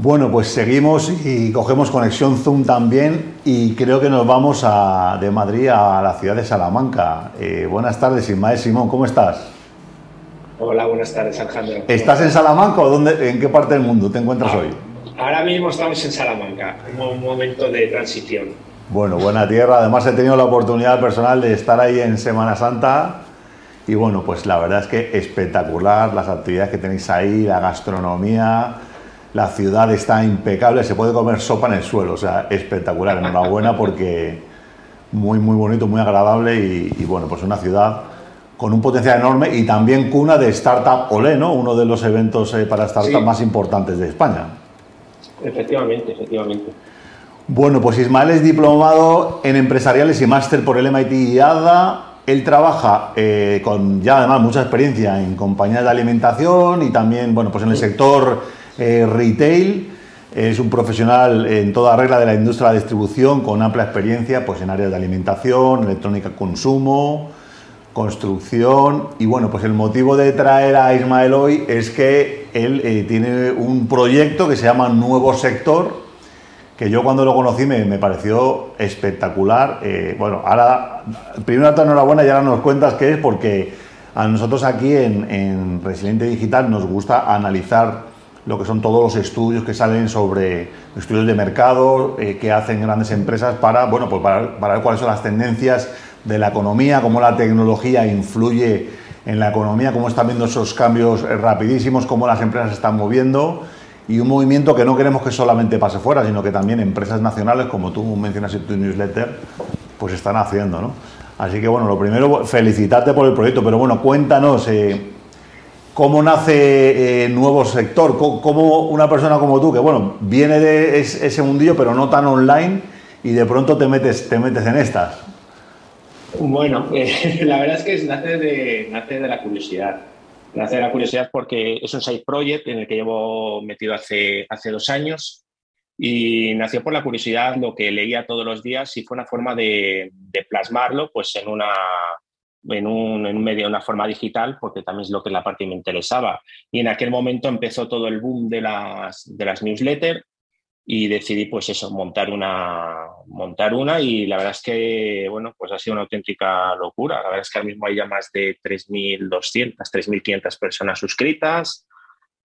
Bueno, pues seguimos y cogemos conexión Zoom también y creo que nos vamos de Madrid a la ciudad de Salamanca. Eh, buenas tardes, Ismael Simón, ¿cómo estás? Hola, buenas tardes, Alejandro. ¿Estás en Salamanca o dónde, en qué parte del mundo te encuentras ah, hoy? Ahora mismo estamos en Salamanca, en un momento de transición. Bueno, buena tierra. Además he tenido la oportunidad personal de estar ahí en Semana Santa y bueno, pues la verdad es que espectacular las actividades que tenéis ahí, la gastronomía la ciudad está impecable, se puede comer sopa en el suelo, o sea, espectacular, enhorabuena porque muy, muy bonito, muy agradable y, bueno, pues una ciudad con un potencial enorme y también cuna de Startup Olé, ¿no? Uno de los eventos eh, para startups más importantes de España. Efectivamente, efectivamente. Bueno, pues Ismael es diplomado en empresariales y máster por el MIT y ADA. Él trabaja eh, con ya además mucha experiencia en compañías de alimentación y también, bueno, pues en el sector eh, retail. Es un profesional en toda regla de la industria de la distribución con amplia experiencia pues, en áreas de alimentación, electrónica, consumo, construcción. Y bueno, pues el motivo de traer a Ismael hoy es que él eh, tiene un proyecto que se llama Nuevo Sector, que yo cuando lo conocí me, pareció espectacular. Eh, bueno, ahora, primero te enhorabuena y ahora nos cuentas qué es, porque a nosotros aquí en, en Resiliente Digital nos gusta analizar lo que son todos los estudios que salen sobre estudios de mercado eh, que hacen grandes empresas para, bueno, pues para, para, ver cuáles son las tendencias de la economía, cómo la tecnología influye en la economía, cómo están viendo esos cambios rapidísimos, cómo las empresas se están moviendo y un movimiento que no queremos que solamente pase fuera, sino que también empresas nacionales, como tú mencionas en tu newsletter, pues están haciendo, ¿no? Así que bueno, lo primero, felicitarte por el proyecto, pero bueno, cuéntanos, eh, cómo nace eh, nuevo sector, cómo, una persona como tú, que bueno, viene de ese mundillo, pero no tan online, y de pronto te metes, te metes en estas. Bueno, la verdad es que nace de, nace de la curiosidad. Nace de la curiosidad porque es un side project en el que llevo metido hace, hace dos años y nació por la curiosidad lo que leía todos los días y fue una forma de, de plasmarlo pues en una, en un, en medio, una forma digital, porque también es lo que la parte me interesaba. Y en aquel momento empezó todo el boom de las, de las newsletters y decidí pues eso, montar una, montar una y la verdad es que, bueno, pues ha sido una auténtica locura. La verdad es que ahora mismo hay ya más de 3.200, 3.500 personas suscritas,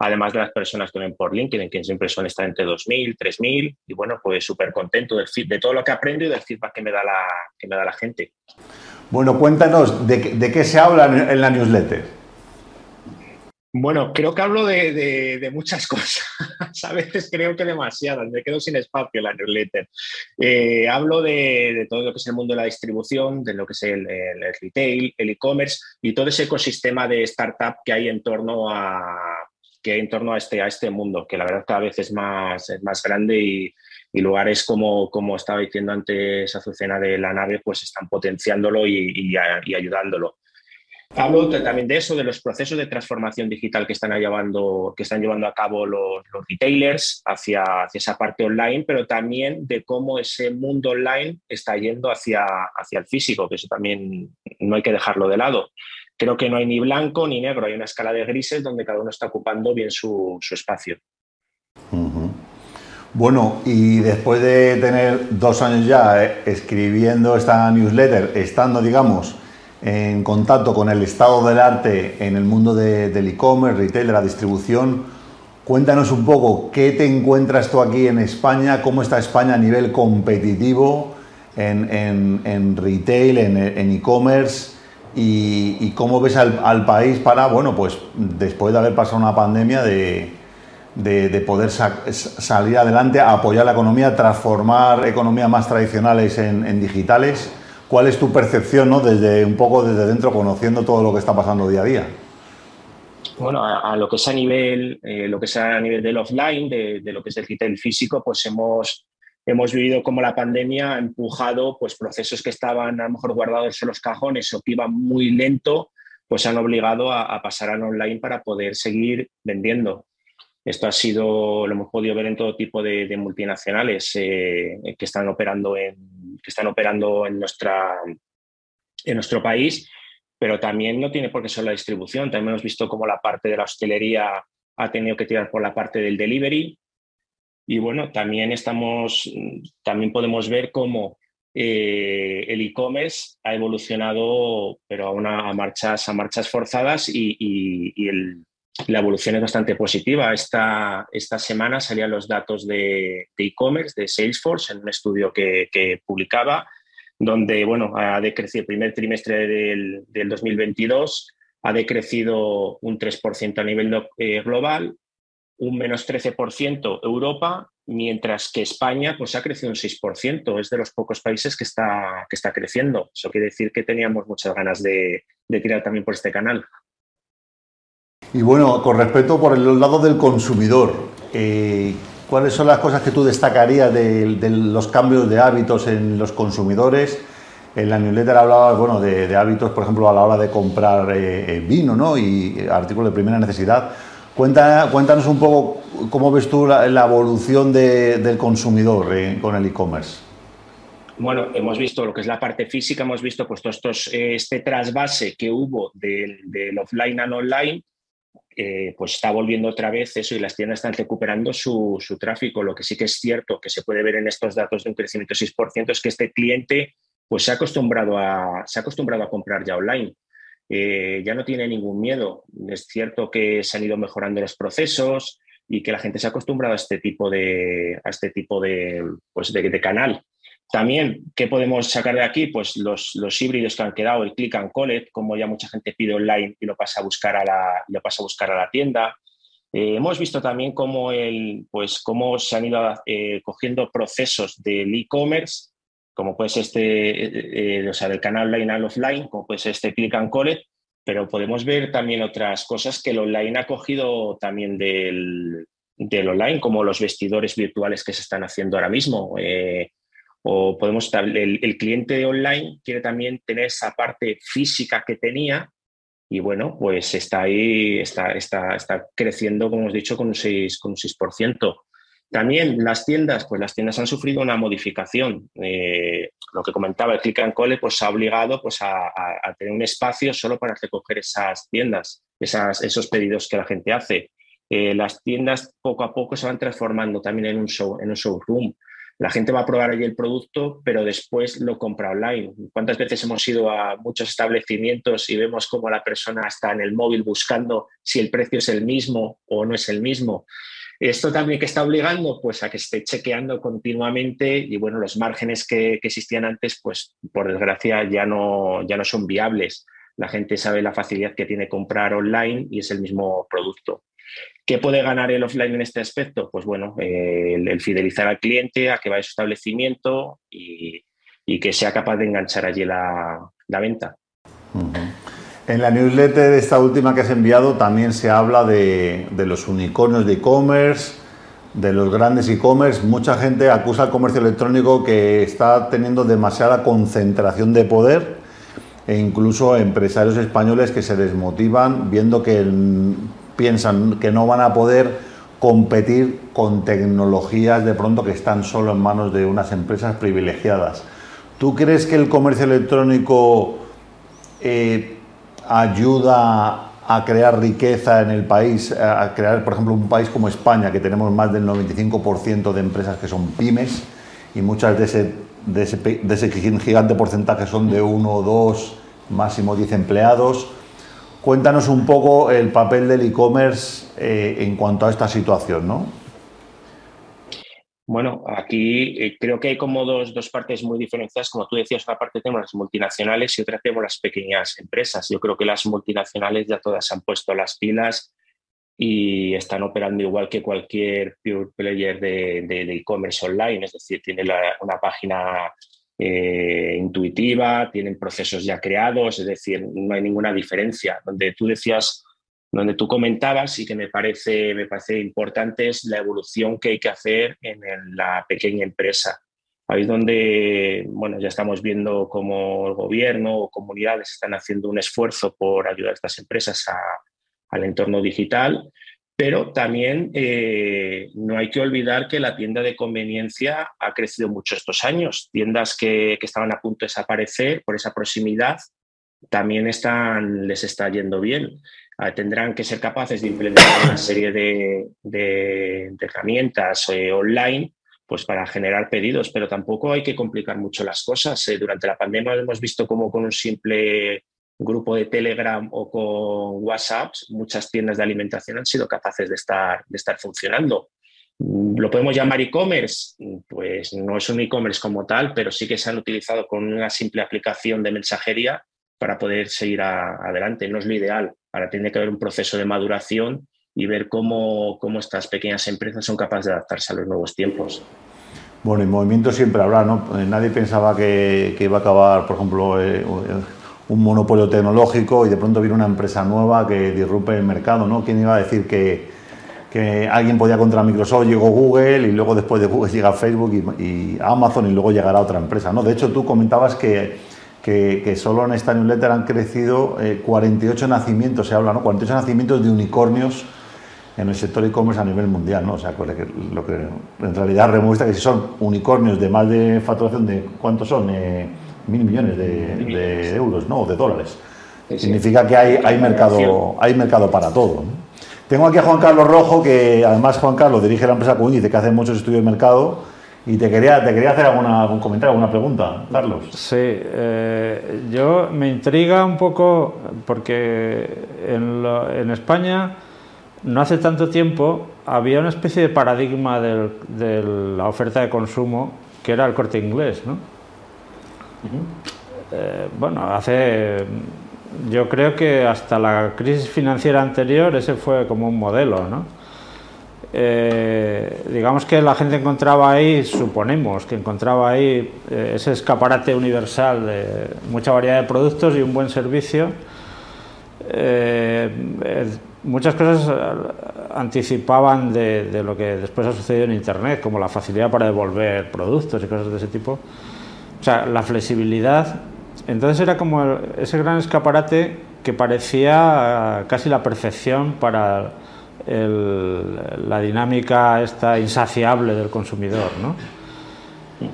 además de las personas que ven por LinkedIn, que siempre son estar entre 2.000, 3.000 y bueno, pues súper contento del, de todo lo que aprendo y del feedback que me da la, que me da la gente. Bueno, cuéntanos, ¿de, qué se habla en la newsletter? Bueno, creo que hablo de, muchas cosas. A veces creo que demasiadas. Me quedo sin espacio en la newsletter. Eh, hablo de, todo lo que es el mundo de la distribución, de lo que es el, retail, el e-commerce y todo ese ecosistema de startup que hay en torno a que hay en torno a este, a este mundo, que la verdad cada vez es más, es más grande y, y lugares como, como estaba diciendo antes Azucena de la nave, pues están potenciándolo y, ayudándolo. Hablo también de eso, de los procesos de transformación digital que están llevando, que están llevando a cabo los, retailers hacia, hacia, esa parte online, pero también de cómo ese mundo online está yendo hacia, hacia el físico, que eso también no hay que dejarlo de lado. Creo que no hay ni blanco ni negro, hay una escala de grises donde cada uno está ocupando bien su, espacio. Bueno, y después de tener dos años ya eh, escribiendo esta newsletter, estando, digamos, en contacto con el estado del arte en el mundo del e-commerce, retail, de la distribución, cuéntanos un poco qué te encuentras tú aquí en España, cómo está España a nivel competitivo en, retail, en e-commerce. Y, cómo ves al, país para, bueno, pues después de haber pasado una pandemia de, de, poder salir adelante, apoyar la economía, transformar economías más tradicionales en, digitales. ¿Cuál es tu percepción, ¿no? desde un poco desde dentro, conociendo todo lo que está pasando día a día? Bueno, a, lo que es a nivel, eh, lo que es a nivel del offline, de, lo que es el retail físico, pues hemos, hemos vivido como la pandemia ha empujado pues, procesos que estaban a lo mejor guardados en los cajones o que iban muy lento, pues han obligado a, pasar al online para poder seguir vendiendo. Esto ha sido, lo hemos podido ver en todo tipo de, multinacionales eh, que están operando en, que están operando en, nuestra, en nuestro país, pero también no tiene por qué ser la distribución. También hemos visto cómo la parte de la hostelería ha tenido que tirar por la parte del delivery. Y bueno, también estamos, también podemos ver cómo eh, el e-commerce ha evolucionado, pero a, una, a, marchas, a marchas forzadas y, la evolución es bastante positiva. Esta, esta semana salían los datos de e-commerce de, Salesforce en un estudio que, publicaba, donde bueno, ha decrecido el primer trimestre del, del 2022, ha decrecido un 3% a nivel eh, global, un menos 13% Europa, mientras que España pues, ha crecido un 6%. Es de los pocos países que está, que está creciendo. Eso quiere decir que teníamos muchas ganas de, tirar también por este canal. Y bueno, con respecto por el lado del consumidor, eh, ¿cuáles son las cosas que tú destacarías de, los cambios de hábitos en los consumidores? En la newsletter hablabas bueno, de, hábitos, por ejemplo, a la hora de comprar eh, vino ¿no? y artículos de primera necesidad. Cuéntanos un poco cómo ves tú la, evolución del consumidor eh, con el e-commerce. Bueno, hemos visto lo que es la parte física, hemos visto pues, estos, eh, este trasvase que hubo del, offline al online, pues está volviendo otra vez eso y las tiendas están recuperando su, tráfico. Lo que sí que es cierto que se puede ver en estos datos de un crecimiento de 6% es que este cliente pues se ha acostumbrado a, se ha acostumbrado a comprar ya online. Eh, ya no tiene ningún miedo. Es cierto que se han ido mejorando los procesos y que la gente se ha acostumbrado a este tipo de, a este tipo de, pues de, canal. También, ¿qué podemos sacar de aquí? Pues los, los, híbridos que han quedado, el click and collect, como ya mucha gente pide online y lo pasa a buscar a la, lo pasa a, buscar a la tienda. Eh, hemos visto también cómo, el, pues, cómo se han ido eh, cogiendo procesos del e-commerce como puede ser este, eh, eh, o sea, del canal online al offline, como puede ser este click and collect, pero podemos ver también otras cosas que el online ha cogido también del, del online, como los vestidores virtuales que se están haciendo ahora mismo. Eh, o podemos el, el, cliente online quiere también tener esa parte física que tenía y bueno, pues está ahí, está, está, está creciendo, como hemos dicho, con un 6%. Con un 6%. También las tiendas, pues las tiendas han sufrido una modificación. Eh, lo que comentaba el Click and Cole, pues ha obligado pues, a, tener un espacio solo para recoger esas tiendas, esas, esos pedidos que la gente hace. Eh, las tiendas poco a poco se van transformando también en un, show, en un showroom. La gente va a probar allí el producto, pero después lo compra online. ¿Cuántas veces hemos ido a muchos establecimientos y vemos cómo la persona está en el móvil buscando si el precio es el mismo o no es el mismo? Esto también que está obligando pues, a que esté chequeando continuamente y bueno, los márgenes que, existían antes, pues por desgracia ya no, ya no son viables. La gente sabe la facilidad que tiene comprar online y es el mismo producto. ¿Qué puede ganar el offline en este aspecto? Pues bueno, el, fidelizar al cliente, a que vaya a su establecimiento y, que sea capaz de enganchar allí la, venta. En la newsletter esta última que has enviado también se habla de, los unicornios de e-commerce, de los grandes e-commerce. Mucha gente acusa al comercio electrónico que está teniendo demasiada concentración de poder e incluso empresarios españoles que se desmotivan viendo que piensan que no van a poder competir con tecnologías de pronto que están solo en manos de unas empresas privilegiadas. ¿Tú crees que el comercio electrónico eh, ayuda a crear riqueza en el país, a crear, por ejemplo, un país como España, que tenemos más del 95% de empresas que son pymes y muchas de ese, de ese, gigante porcentaje son de uno, dos, máximo 10 empleados. Cuéntanos un poco el papel del e-commerce eh, en cuanto a esta situación, ¿no? Bueno, aquí eh, creo que hay como dos, partes muy diferenciadas. Como tú decías, una parte tenemos las multinacionales y otra tenemos las pequeñas empresas. Yo creo que las multinacionales ya todas han puesto las pilas y están operando igual que cualquier pure player de e-commerce online. Es decir, tienen una página eh, intuitiva, tienen procesos ya creados, es decir, no hay ninguna diferencia. Donde tú decías donde tú comentabas y que me parece, me parece importante es la evolución que hay que hacer en la pequeña empresa. Ahí es donde bueno, ya estamos viendo cómo el gobierno o comunidades están haciendo un esfuerzo por ayudar a estas empresas al entorno digital, pero también eh, no hay que olvidar que la tienda de conveniencia ha crecido mucho estos años. Tiendas que, que estaban a punto de desaparecer por esa proximidad también están, les está yendo bien. Ah, tendrán que ser capaces de implementar una serie de, herramientas eh, online pues para generar pedidos, pero tampoco hay que complicar mucho las cosas. Eh, durante la pandemia hemos visto cómo con un simple grupo de Telegram o con WhatsApp, muchas tiendas de alimentación han sido capaces de estar, de estar funcionando. ¿Lo podemos llamar e-commerce? Pues no es un e-commerce como tal, pero sí que se han utilizado con una simple aplicación de mensajería para poder seguir adelante. No es lo ideal. Ahora tiene que haber un proceso de maduración y ver cómo, cómo estas pequeñas empresas son capaces de adaptarse a los nuevos tiempos. Bueno, y movimiento siempre habrá, ¿no? Eh, nadie pensaba que, iba a acabar, por ejemplo, eh, un monopolio tecnológico y de pronto viene una empresa nueva que disrumpe el mercado, ¿no? ¿Quién iba a decir que, que alguien podía contra Microsoft, llegó Google y luego después de Google llega Facebook y, Amazon y luego llegará otra empresa. ¿no? De hecho, tú comentabas que, que, solo en esta newsletter han crecido 48 eh, nacimientos, se habla, ¿no? 48 nacimientos de unicornios en el sector e-commerce a nivel mundial. ¿no? O sea, lo que en realidad remuestra que si son unicornios de más de facturación de, ¿cuántos son? Eh, mil millones de, euros, ¿no? O de dólares. Significa que hay, hay, mercado, hay mercado para todo. ¿no? Tengo aquí a Juan Carlos Rojo, que además Juan Carlos dirige la empresa Coindice, que hace muchos estudios de mercado. Y te quería, te quería hacer alguna, algún comentario, alguna pregunta, Carlos. Sí, eh, yo me intriga un poco porque en, en, España no hace tanto tiempo había una especie de paradigma de la oferta de consumo que era el corte inglés, ¿no? Eh, bueno, hace yo creo que hasta la crisis financiera anterior ese fue como un modelo, ¿no? Eh, digamos que la gente encontraba ahí, suponemos que encontraba ahí eh, ese escaparate universal de mucha variedad de productos y un buen servicio. Eh, muchas cosas anticipaban de, de, lo que después ha sucedido en Internet, como la facilidad para devolver productos y cosas de ese tipo. O sea, la flexibilidad entonces era como ese gran escaparate que parecía casi la perfección para la dinámica esta insaciable del consumidor. ¿no?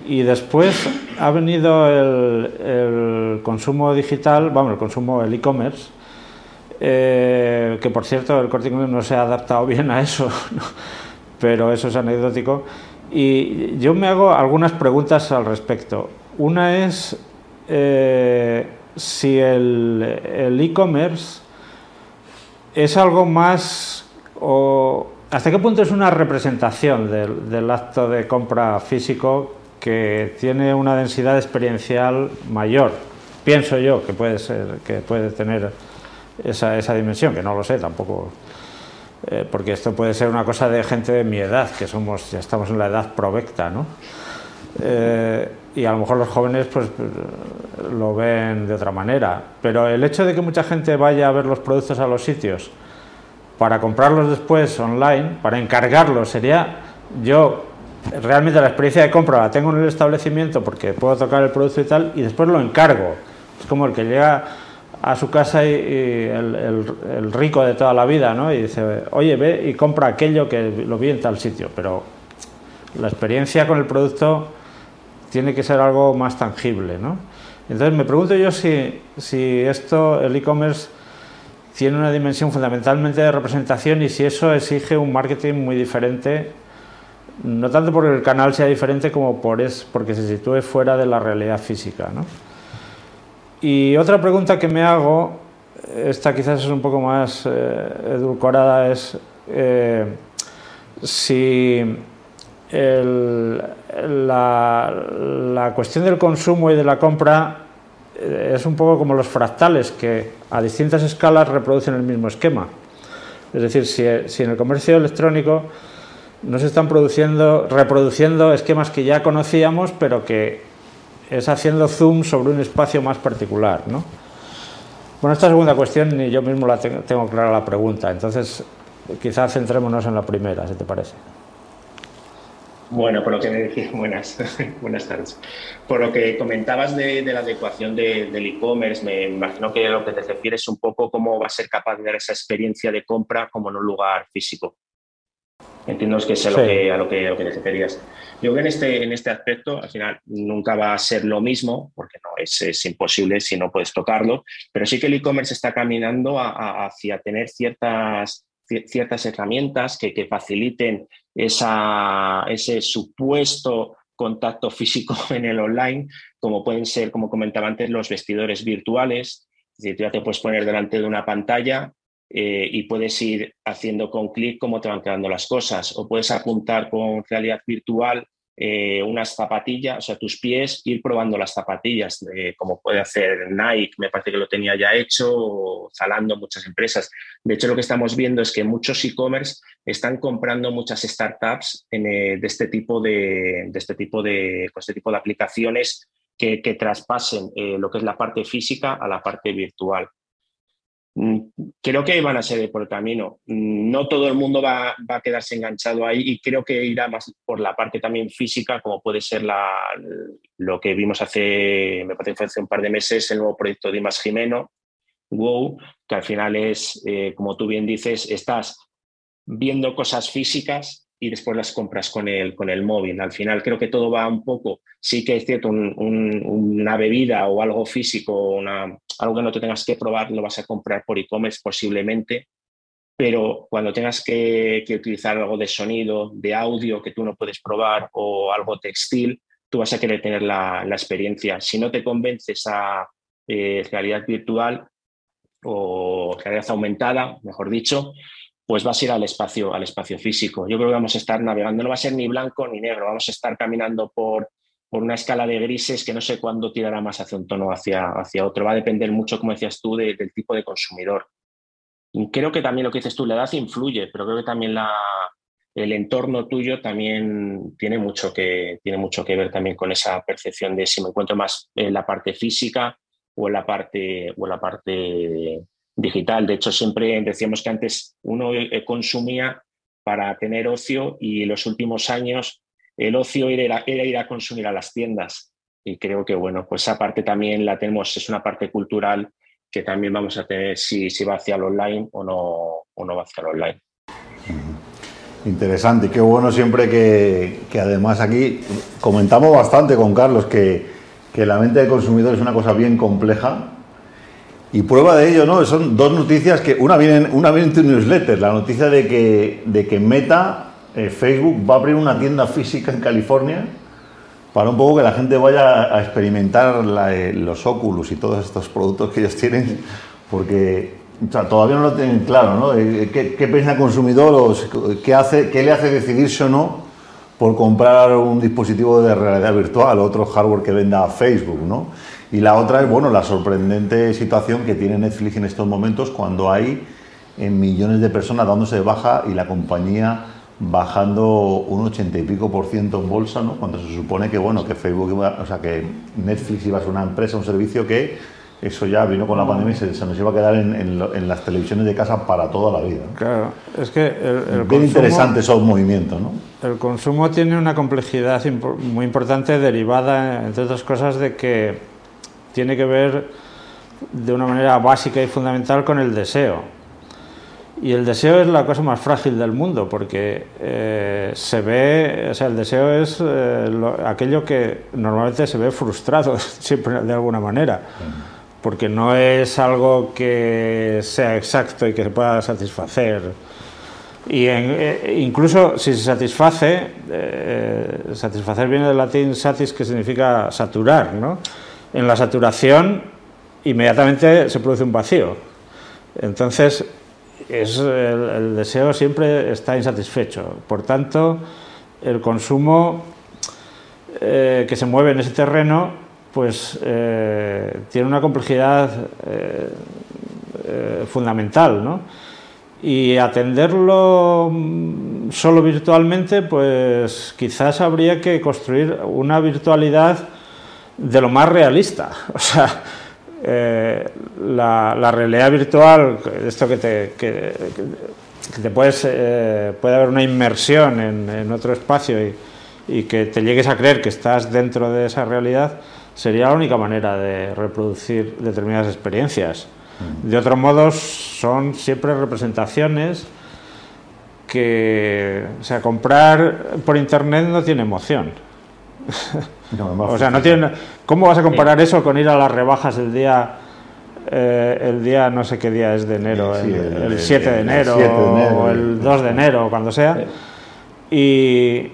Y después ha venido el, consumo digital, vamos, el consumo, el e-commerce, eh, que por cierto el corte no se ha adaptado bien a eso, pero eso es anecdótico. Y yo me hago algunas preguntas al respecto. Una es eh, si el e-commerce es algo más o hasta qué punto es una representación del, acto de compra físico que tiene una densidad experiencial mayor. Pienso yo que puede ser, que puede tener esa, dimensión, que no lo sé tampoco, eh, porque esto puede ser una cosa de gente de mi edad, que somos, ya estamos en la edad provecta, ¿no? Eh, y a lo mejor los jóvenes pues lo ven de otra manera. Pero el hecho de que mucha gente vaya a ver los productos a los sitios para comprarlos después online, para encargarlos, sería yo realmente la experiencia de compra la tengo en el establecimiento porque puedo tocar el producto y tal, y después lo encargo. Es como el que llega a su casa y, el, rico de toda la vida, ¿no? Y dice, oye, ve y compra aquello que lo vi en tal sitio. Pero la experiencia con el producto tiene que ser algo más tangible. ¿no? Entonces me pregunto yo si, si esto, el e-commerce, tiene una dimensión fundamentalmente de representación y si eso exige un marketing muy diferente, no tanto porque el canal sea diferente como por es, porque se sitúe fuera de la realidad física. ¿no? Y otra pregunta que me hago, esta quizás es un poco más eh, edulcorada, es eh, si la, cuestión del consumo y de la compra es un poco como los fractales que a distintas escalas reproducen el mismo esquema. Es decir, si, en el comercio electrónico no se están produciendo, reproduciendo esquemas que ya conocíamos, pero que es haciendo zoom sobre un espacio más particular. ¿no? Bueno, esta segunda cuestión ni yo mismo la tengo clara la pregunta, entonces quizás centrémonos en la primera, si te parece. Bueno, por lo que me decís, buenas, buenas tardes. Por lo que comentabas de, la adecuación del e-commerce, me imagino que lo que te refieres es un poco cómo va a ser capaz de dar esa experiencia de compra como en un lugar físico. Entiendo que es a, lo que, a lo que, te referías. Yo creo que en este, en este aspecto, al final, nunca va a ser lo mismo, porque no es, es imposible si no puedes tocarlo, pero sí que el e-commerce está caminando hacia tener ciertas, ciertas herramientas que, que faciliten ese supuesto contacto físico en el online, como pueden ser, como comentaba antes, los vestidores virtuales. Es decir, tú ya te puedes poner delante de una pantalla eh, y puedes ir haciendo con clic cómo te van quedando las cosas. O puedes apuntar con realidad virtual eh, unas zapatillas, o sea, tus pies, ir probando las zapatillas, como puede hacer Nike, me parece que lo tenía ya hecho, o Zalando, muchas empresas. De hecho, lo que estamos viendo es que muchos e-commerce están comprando muchas startups eh, de este tipo de, este tipo de, este tipo de aplicaciones que, traspasen eh, lo que es la parte física a la parte virtual. Mm, creo que van a ser por el camino. Mm, no todo el mundo va, a quedarse enganchado ahí y creo que irá más por la parte también física, como puede ser la, lo que vimos hace, me parece hace un par de meses, el nuevo proyecto de Imas Jimeno, WOW, que al final es, eh, como tú bien dices, estás viendo cosas físicas y después las compras con el, con el móvil. Al final creo que todo va un poco, sí que es cierto, una bebida o algo físico, una, algo que no te tengas que probar, lo vas a comprar por e-commerce posiblemente, pero cuando tengas que, utilizar algo de sonido, de audio que tú no puedes probar o algo textil, tú vas a querer tener la, experiencia. Si no te convences a eh, realidad virtual o realidad aumentada, mejor dicho, pues vas a ir al espacio, al espacio físico. Yo creo que vamos a estar navegando, no va a ser ni blanco ni negro, vamos a estar caminando por, por una escala de grises que no sé cuándo tirará más hacia un tono hacia, hacia otro. Va a depender mucho, como decías tú, del tipo de consumidor. creo que también lo que dices tú, la edad influye, pero creo que también la, el entorno tuyo también tiene mucho, que, tiene mucho que ver también con esa percepción de si me encuentro más en la parte física o en la parte, o en la parte digital. De hecho, siempre decíamos que antes uno eh, consumía para tener ocio y en los últimos años el ocio era, ir a consumir a las tiendas. Y creo que, bueno, pues esa parte también la tenemos, es una parte cultural que también vamos a tener si, si va hacia el online o no, o no va hacia el online. Interesante, y qué bueno siempre que, que, además aquí comentamos bastante con Carlos que, que la mente del consumidor es una cosa bien compleja y prueba de ello, ¿no? Son dos noticias que una viene, una viene en tu newsletter, la noticia de que, de que Meta, eh, Facebook, va a abrir una tienda física en California para un poco que la gente vaya a experimentar eh, los Oculus y todos estos productos que ellos tienen, porque todavía no lo tienen claro, ¿no? Eh, ¿Qué, qué piensa el consumidor o qué, hace, qué le hace decidirse o no por comprar un dispositivo de realidad virtual o otro hardware que venda Facebook, ¿no? Y la otra es, bueno, la sorprendente situación que tiene Netflix en estos momentos cuando hay eh, millones de personas dándose de baja y la compañía bajando un ochenta y pico por ciento en bolsa, ¿no? Cuando se supone que, bueno, que Facebook, o sea, que Netflix iba a ser una empresa, un servicio que eso ya vino con la pandemia y se, nos iba a quedar en, las televisiones de casa para toda la vida. Claro, es que el, Bien interesante esos movimientos, ¿no? El consumo tiene una complejidad muy importante derivada, entre otras cosas, de que tiene que ver de una manera básica y fundamental con el deseo. Y el deseo es la cosa más frágil del mundo porque eh, se ve, o sea, el deseo es eh, aquello que normalmente se ve frustrado siempre de alguna manera, porque no es algo que sea exacto y que se pueda satisfacer. Y eh, incluso si se satisface, satisfacer viene del latín satis que significa saturar, ¿no? En la saturación inmediatamente se produce un vacío. Entonces, es, el, deseo siempre está insatisfecho. Por tanto, el consumo eh, que se mueve en ese terreno, pues eh, tiene una complejidad eh, fundamental, ¿no? Y atenderlo mm, solo virtualmente, pues quizás habría que construir una virtualidad de lo más realista. O sea, eh, la, realidad virtual, esto que te, que, te puedes, eh, puede haber una inmersión en, otro espacio y, que te llegues a creer que estás dentro de esa realidad, sería la única manera de reproducir determinadas experiencias. De otro modo, son siempre representaciones que, o sea, comprar por internet no tiene emoción. o sea, no tiene. ¿Cómo vas a comparar eso con ir a las rebajas el día, eh, el día no sé qué día es de enero, el, 7 de enero, o el 2 de enero, cuando sea, y,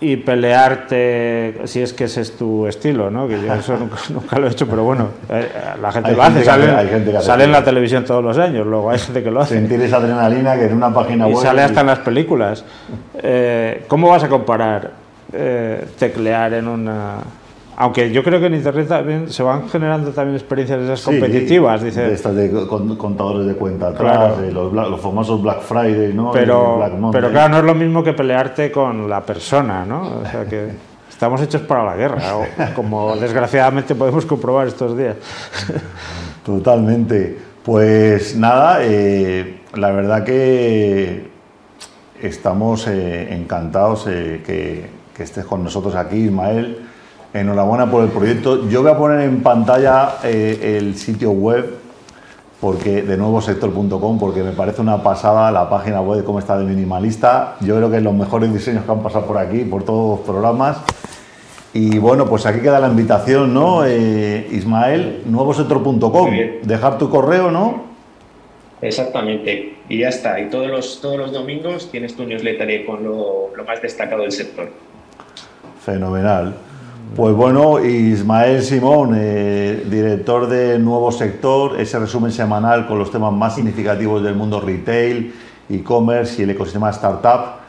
y pelearte si es que ese es tu estilo, ¿no? Que yo eso nunca, lo he hecho, pero bueno, eh, la gente lo hace, sale, en la televisión todos los años, luego hay gente que lo hace. Sentir esa adrenalina que en una página web... Y sale hasta en las películas. Eh, ¿Cómo vas a comparar eh, teclear en una aunque yo creo que en Internet también se van generando también experiencias esas competitivas. dice, de estas de contadores de cuenta atrás, los, famosos Black Friday, ¿no? Pero, pero claro, no es lo mismo que pelearte con la persona, ¿no? O sea que estamos hechos para la guerra, como desgraciadamente podemos comprobar estos días. Totalmente. Pues nada, eh, la verdad que estamos eh, encantados eh, que, que estés con nosotros aquí, Ismael. Enhorabuena por el proyecto. Yo voy a poner en pantalla eh, el sitio web porque de nuevo sector.com porque me parece una pasada la página web cómo está de minimalista. Yo creo que es los mejores diseños que han pasado por aquí, por todos los programas. Y bueno, pues aquí queda la invitación, ¿no? Eh, Ismael, nuevosector.com. Dejar tu correo, ¿no? Exactamente. Y ya está. Y todos los, todos los domingos tienes tu newsletter con lo, lo más destacado del sector. Fenomenal. Pues bueno, Ismael Simón, eh, director de Nuevo Sector, ese resumen semanal con los temas más significativos del mundo retail, e-commerce y el ecosistema startup.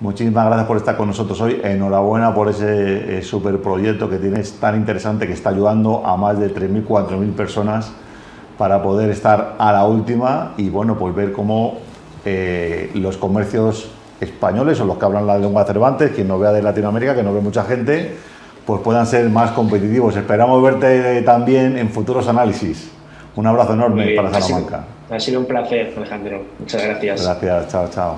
Muchísimas gracias por estar con nosotros hoy. Enhorabuena por ese eh, super proyecto que tienes tan interesante que está ayudando a más de 3.000, 4.000 personas para poder estar a la última y bueno, pues ver cómo eh, los comercios españoles o los que hablan la lengua Cervantes, quien no vea de Latinoamérica, que no ve mucha gente, pues puedan ser más competitivos. Esperamos verte también en futuros análisis. Un abrazo enorme para Salamanca. Ha sido un placer, Alejandro. Muchas gracias. Gracias, chao, chao.